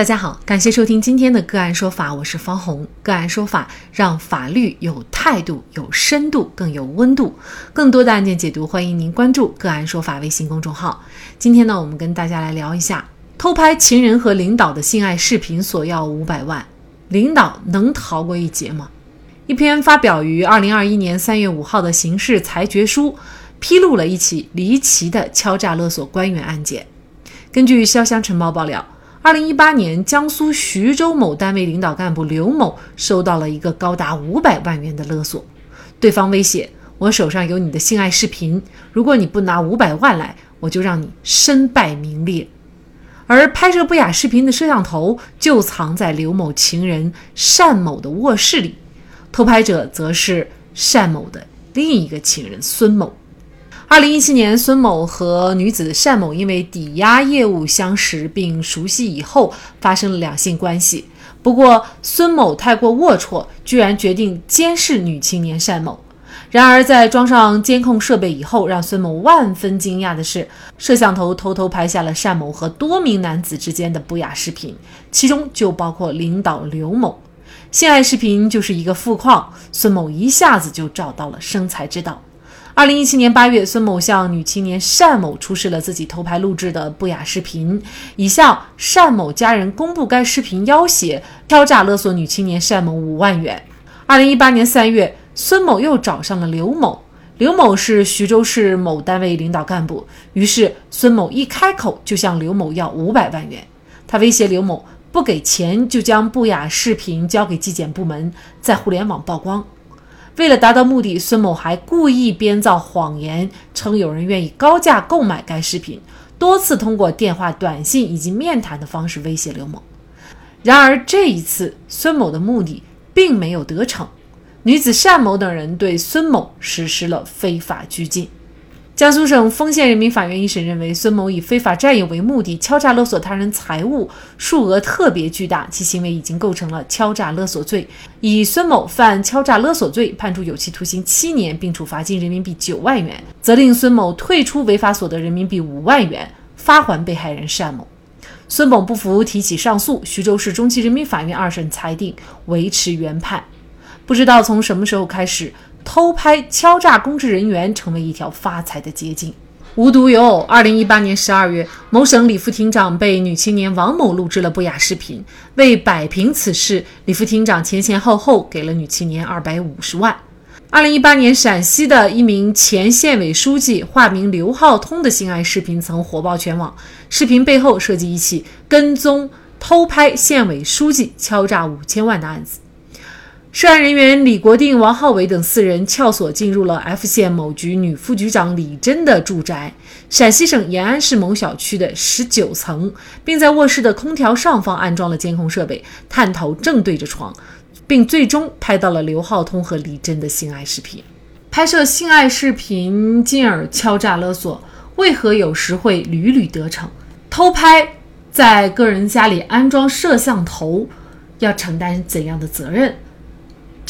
大家好，感谢收听今天的个案说法，我是方红。个案说法让法律有态度、有深度、更有温度。更多的案件解读，欢迎您关注个案说法微信公众号。今天呢，我们跟大家来聊一下偷拍情人和领导的性爱视频，索要五百万，领导能逃过一劫吗？一篇发表于二零二一年三月五号的刑事裁决书，披露了一起离奇的敲诈勒索官员案件。根据潇湘晨报爆料。二零一八年，江苏徐州某单位领导干部刘某收到了一个高达五百万元的勒索，对方威胁：“我手上有你的性爱视频，如果你不拿五百万来，我就让你身败名裂。”而拍摄不雅视频的摄像头就藏在刘某情人单某的卧室里，偷拍者则是单某的另一个情人孙某。二零一七年，孙某和女子单某因为抵押业务相识并熟悉以后，发生了两性关系。不过，孙某太过龌龊，居然决定监视女青年单某。然而，在装上监控设备以后，让孙某万分惊讶的是，摄像头偷偷拍下了单某和多名男子之间的不雅视频，其中就包括领导刘某。性爱视频就是一个富矿，孙某一下子就找到了生财之道。二零一七年八月，孙某向女青年单某出示了自己偷拍录制的不雅视频，以向单某家人公布该视频要挟，敲诈勒索女青年单某五万元。二零一八年三月，孙某又找上了刘某，刘某是徐州市某单位领导干部，于是孙某一开口就向刘某要五百万元，他威胁刘某不给钱就将不雅视频交给纪检部门，在互联网曝光。为了达到目的，孙某还故意编造谎言，称有人愿意高价购买该视频，多次通过电话、短信以及面谈的方式威胁刘某。然而这一次，孙某的目的并没有得逞，女子单某等人对孙某实施了非法拘禁。江苏省丰县人民法院一审认为，孙某以非法占有为目的，敲诈勒索他人财物，数额特别巨大，其行为已经构成了敲诈勒索罪，以孙某犯敲诈勒索罪，判处有期徒刑七年，并处罚金人民币九万元，责令孙某退出违法所得人民币五万元，发还被害人单某。孙某不服，提起上诉，徐州市中级人民法院二审裁定维持原判。不知道从什么时候开始。偷拍、敲诈公职人员成为一条发财的捷径。无独有偶，二零一八年十二月，某省李副厅长被女青年王某录制了不雅视频。为摆平此事，李副厅长前前后后给了女青年二百五十万。二零一八年，陕西的一名前县委书记化名刘浩通的性爱视频曾火爆全网。视频背后涉及一起跟踪、偷拍县委书记、敲诈五千万的案子。涉案人员李国定、王浩伟等四人撬锁进入了 F 县某局女副局长李珍的住宅，陕西省延安市某小区的十九层，并在卧室的空调上方安装了监控设备，探头正对着床，并最终拍到了刘浩通和李珍的性爱视频。拍摄性爱视频，进而敲诈勒索，为何有时会屡屡得逞？偷拍在个人家里安装摄像头，要承担怎样的责任？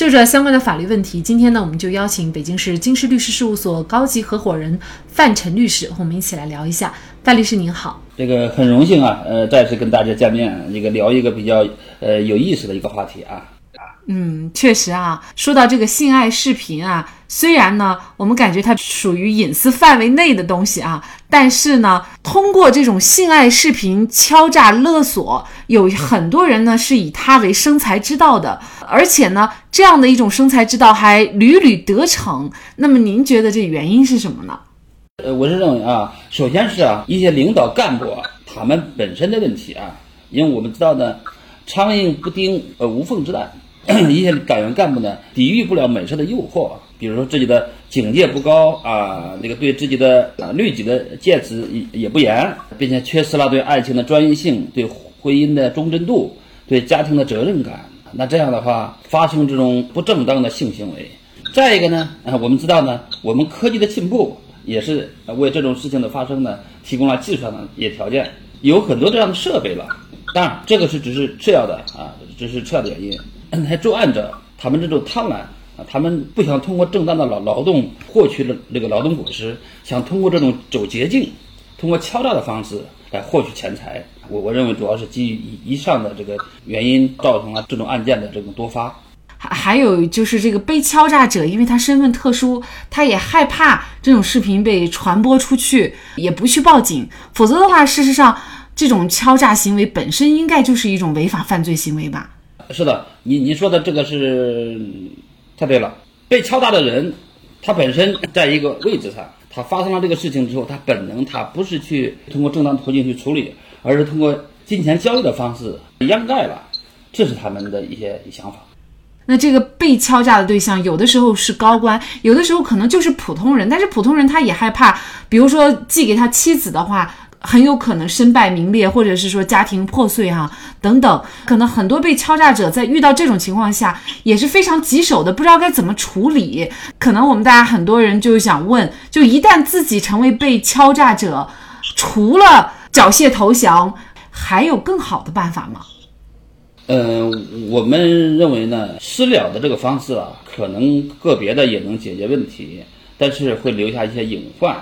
就这相关的法律问题，今天呢，我们就邀请北京市京师律师事务所高级合伙人范晨律师和我们一起来聊一下。范律师您好，这个很荣幸啊，呃，再次跟大家见面，这个聊一个比较呃有意思的一个话题啊。嗯，确实啊，说到这个性爱视频啊，虽然呢，我们感觉它属于隐私范围内的东西啊，但是呢，通过这种性爱视频敲诈勒索，有很多人呢是以它为生财之道的，而且呢，这样的一种生财之道还屡屡得逞。那么您觉得这原因是什么呢？呃，我是认为啊，首先是啊，一些领导干部啊，他们本身的问题啊，因为我们知道呢，苍蝇不叮呃无缝之蛋。一些党员干部呢，抵御不了美色的诱惑，比如说自己的警戒不高啊，那个对自己的啊律己的戒尺也也不严，并且缺失了对爱情的专一性、对婚姻的忠贞度、对家庭的责任感。那这样的话，发生这种不正当的性行为。再一个呢，啊，我们知道呢，我们科技的进步也是为这种事情的发生呢提供了技术上的一些条件，有很多这样的设备了。当然，这个是只是次要的啊，只是次要的原因。还作案者，他们这种贪婪啊，他们不想通过正当的劳劳动获取了那个劳动果实，想通过这种走捷径，通过敲诈的方式来获取钱财。我我认为主要是基于以以上的这个原因，造成了这种案件的这种多发。还还有就是这个被敲诈者，因为他身份特殊，他也害怕这种视频被传播出去，也不去报警。否则的话，事实上这种敲诈行为本身应该就是一种违法犯罪行为吧？是的，你你说的这个是太对了。被敲诈的人，他本身在一个位置上，他发生了这个事情之后，他本能他不是去通过正当途径去处理，而是通过金钱交易的方式掩盖了，这是他们的一些想法。那这个被敲诈的对象，有的时候是高官，有的时候可能就是普通人，但是普通人他也害怕，比如说寄给他妻子的话。很有可能身败名裂，或者是说家庭破碎哈等等，可能很多被敲诈者在遇到这种情况下也是非常棘手的，不知道该怎么处理。可能我们大家很多人就想问，就一旦自己成为被敲诈者，除了缴械投降，还有更好的办法吗？嗯，我们认为呢，私了的这个方式啊，可能个别的也能解决问题，但是会留下一些隐患，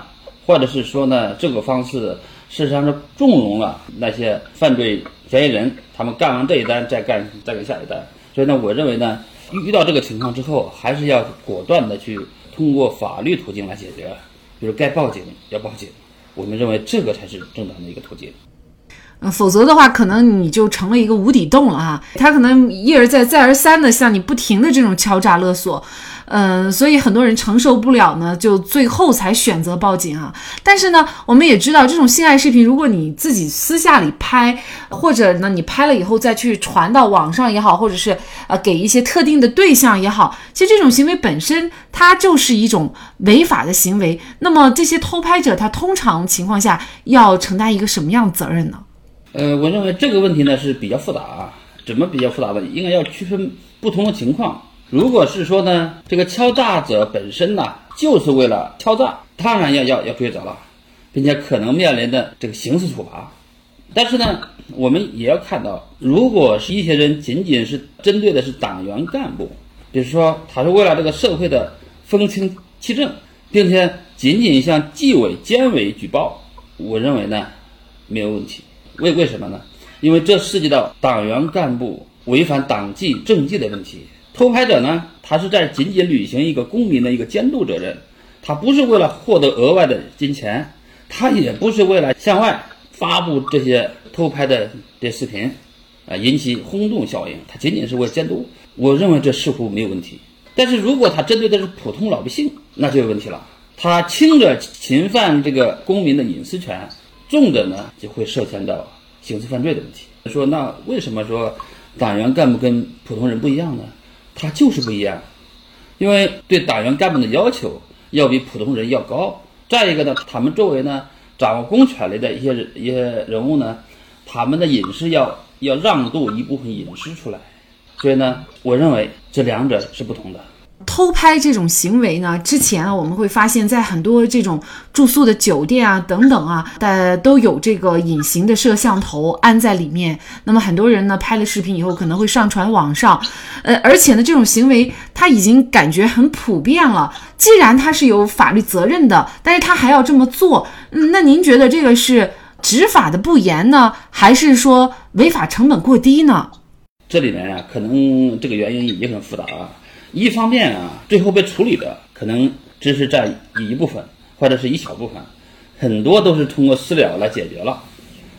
或者是说呢，这个方式。事实上是纵容了那些犯罪嫌疑人，他们干完这一单再干再给下一单。所以呢，我认为呢，遇到这个情况之后，还是要果断的去通过法律途径来解决，就是该报警要报警。我们认为这个才是正当的一个途径。嗯，否则的话，可能你就成了一个无底洞了哈。他可能一而再、再而三的向你不停的这种敲诈勒索。嗯，所以很多人承受不了呢，就最后才选择报警啊。但是呢，我们也知道，这种性爱视频，如果你自己私下里拍，或者呢你拍了以后再去传到网上也好，或者是呃给一些特定的对象也好，其实这种行为本身它就是一种违法的行为。那么这些偷拍者，他通常情况下要承担一个什么样的责任呢？呃，我认为这个问题呢是比较复杂啊。怎么比较复杂的？应该要区分不同的情况。如果是说呢，这个敲诈者本身呢，就是为了敲诈，当然要要要追责了，并且可能面临的这个刑事处罚。但是呢，我们也要看到，如果是一些人仅仅是针对的是党员干部，比如说他是为了这个社会的风清气正，并且仅仅向纪委监委举报，我认为呢没有问题。为为什么呢？因为这涉及到党员干部违反党纪政纪的问题。偷拍者呢，他是在仅仅履行一个公民的一个监督责任，他不是为了获得额外的金钱，他也不是为了向外发布这些偷拍的这视频，啊，引起轰动效应，他仅仅是为了监督。我认为这似乎没有问题。但是如果他针对的是普通老百姓，那就有问题了。他轻者侵犯这个公民的隐私权，重者呢就会涉嫌到刑事犯罪的问题。说那为什么说党员干部跟普通人不一样呢？他就是不一样，因为对党员干部的要求要比普通人要高。再一个呢，他们作为呢掌握公权力的一些人一些人物呢，他们的隐私要要让渡一部分隐私出来。所以呢，我认为这两者是不同的。偷拍这种行为呢，之前啊，我们会发现，在很多这种住宿的酒店啊等等啊，呃，都有这个隐形的摄像头安在里面。那么很多人呢，拍了视频以后可能会上传网上，呃，而且呢，这种行为他已经感觉很普遍了。既然他是有法律责任的，但是他还要这么做，嗯，那您觉得这个是执法的不严呢，还是说违法成本过低呢？这里面呀，可能这个原因也很复杂啊。一方面啊，最后被处理的可能只是占一部分，或者是一小部分，很多都是通过私了来解决了。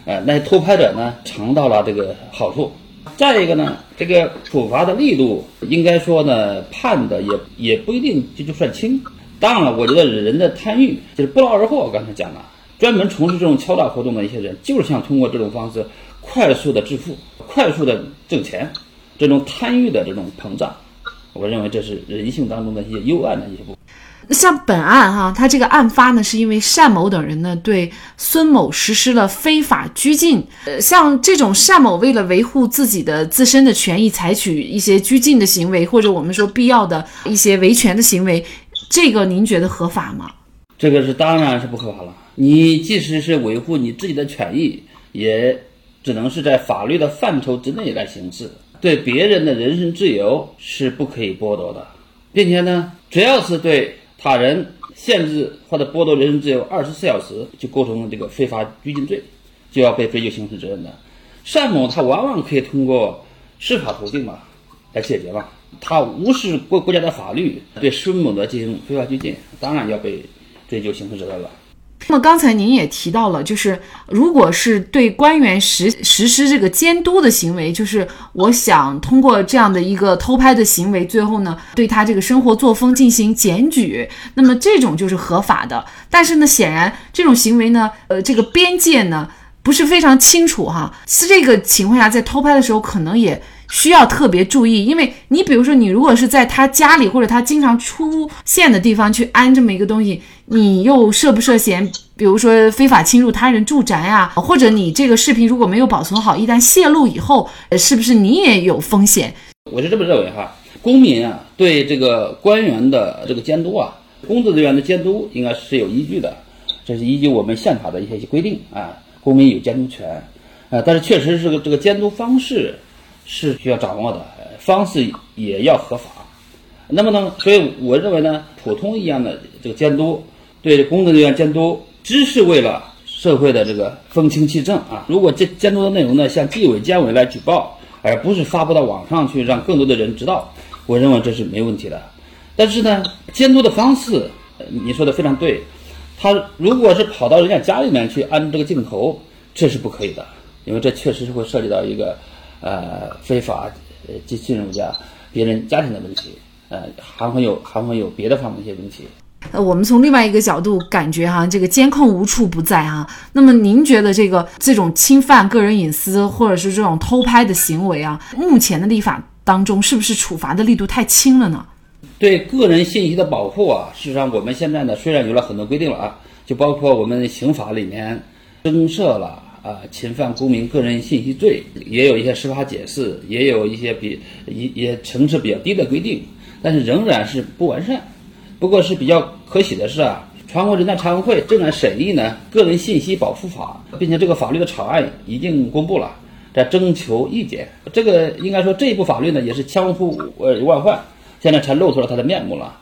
呃，那些偷拍者呢，尝到了这个好处。再一个呢，这个处罚的力度，应该说呢，判的也也不一定就就算轻。当然了，我觉得人的贪欲就是不劳而获。刚才讲了，专门从事这种敲诈活动的一些人，就是想通过这种方式快速的致富，快速的挣钱，这种贪欲的这种膨胀。我认为这是人性当中的一些幽暗的一部分。像本案哈，他这个案发呢，是因为单某等人呢对孙某实施了非法拘禁。呃，像这种单某为了维护自己的自身的权益，采取一些拘禁的行为，或者我们说必要的一些维权的行为，这个您觉得合法吗？这个是当然是不合法了。你即使是维护你自己的权益，也只能是在法律的范畴之内来行事。对别人的人身自由是不可以剥夺的，并且呢，只要是对他人限制或者剥夺人身自由二十四小时，就构成这个非法拘禁罪。就要被追究刑事责任的。单某他往往可以通过司法途径嘛来解决嘛，他无视国国家的法律，对孙某的进行非法拘禁，当然要被追究刑事责任了。那么刚才您也提到了，就是如果是对官员实实施这个监督的行为，就是我想通过这样的一个偷拍的行为，最后呢对他这个生活作风进行检举，那么这种就是合法的。但是呢，显然这种行为呢，呃，这个边界呢不是非常清楚哈。是这个情况下，在偷拍的时候，可能也需要特别注意，因为你比如说，你如果是在他家里或者他经常出现的地方去安这么一个东西。你又涉不涉嫌，比如说非法侵入他人住宅啊，或者你这个视频如果没有保存好，一旦泄露以后，是不是你也有风险？我是这么认为哈，公民啊对这个官员的这个监督啊，公职人员的监督应该是有依据的，这是依据我们宪法的一些规定啊，公民有监督权，啊，但是确实是个这个监督方式是需要掌握的，方式也要合法。那么呢，所以我认为呢，普通一样的这个监督。对工作人员监督，只是为了社会的这个风清气正啊。如果监监督的内容呢，向纪委监委来举报，而不是发布到网上去让更多的人知道，我认为这是没问题的。但是呢，监督的方式，你说的非常对。他如果是跑到人家家里面去安这个镜头，这是不可以的，因为这确实是会涉及到一个呃非法呃进进入家别人家庭的问题，呃还会有还会有别的方面一些问题。呃，我们从另外一个角度感觉哈，这个监控无处不在哈。那么您觉得这个这种侵犯个人隐私或者是这种偷拍的行为啊，目前的立法当中是不是处罚的力度太轻了呢？对个人信息的保护啊，事实上我们现在呢虽然有了很多规定了啊，就包括我们刑法里面增设了啊侵犯公民个人信息罪，也有一些司法解释，也有一些比一也层次比较低的规定，但是仍然是不完善。不过是比较可喜的是啊，全国人大常委会正在审议呢《个人信息保护法》，并且这个法律的草案已经公布了，在征求意见。这个应该说这一部法律呢也是千呼呃万唤，现在才露出了它的面目了。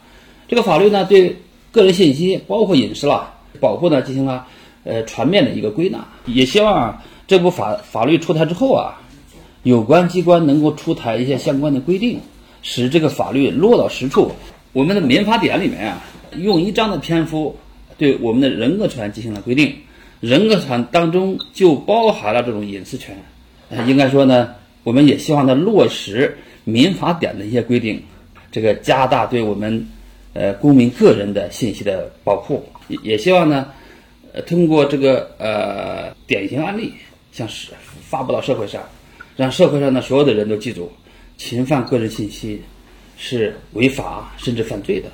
这个法律呢对个人信息包括隐私啦保护呢进行了呃全面的一个归纳，也希望这部法法律出台之后啊，有关机关能够出台一些相关的规定，使这个法律落到实处。我们的民法典里面啊，用一章的篇幅对我们的人格权进行了规定，人格权当中就包含了这种隐私权。呃，应该说呢，我们也希望它落实民法典的一些规定，这个加大对我们呃公民个人的信息的保护。也也希望呢，通过这个呃典型案例，向是发布到社会上，让社会上的所有的人都记住，侵犯个人信息。是违法甚至犯罪的。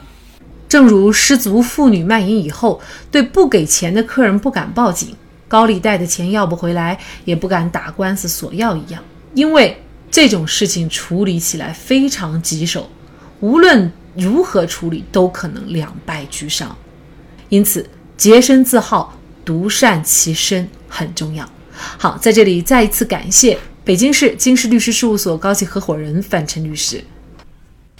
正如失足妇女卖淫以后，对不给钱的客人不敢报警，高利贷的钱要不回来，也不敢打官司索要一样，因为这种事情处理起来非常棘手，无论如何处理都可能两败俱伤。因此，洁身自好，独善其身很重要。好，在这里再一次感谢北京市京师律师事务所高级合伙人范晨律师。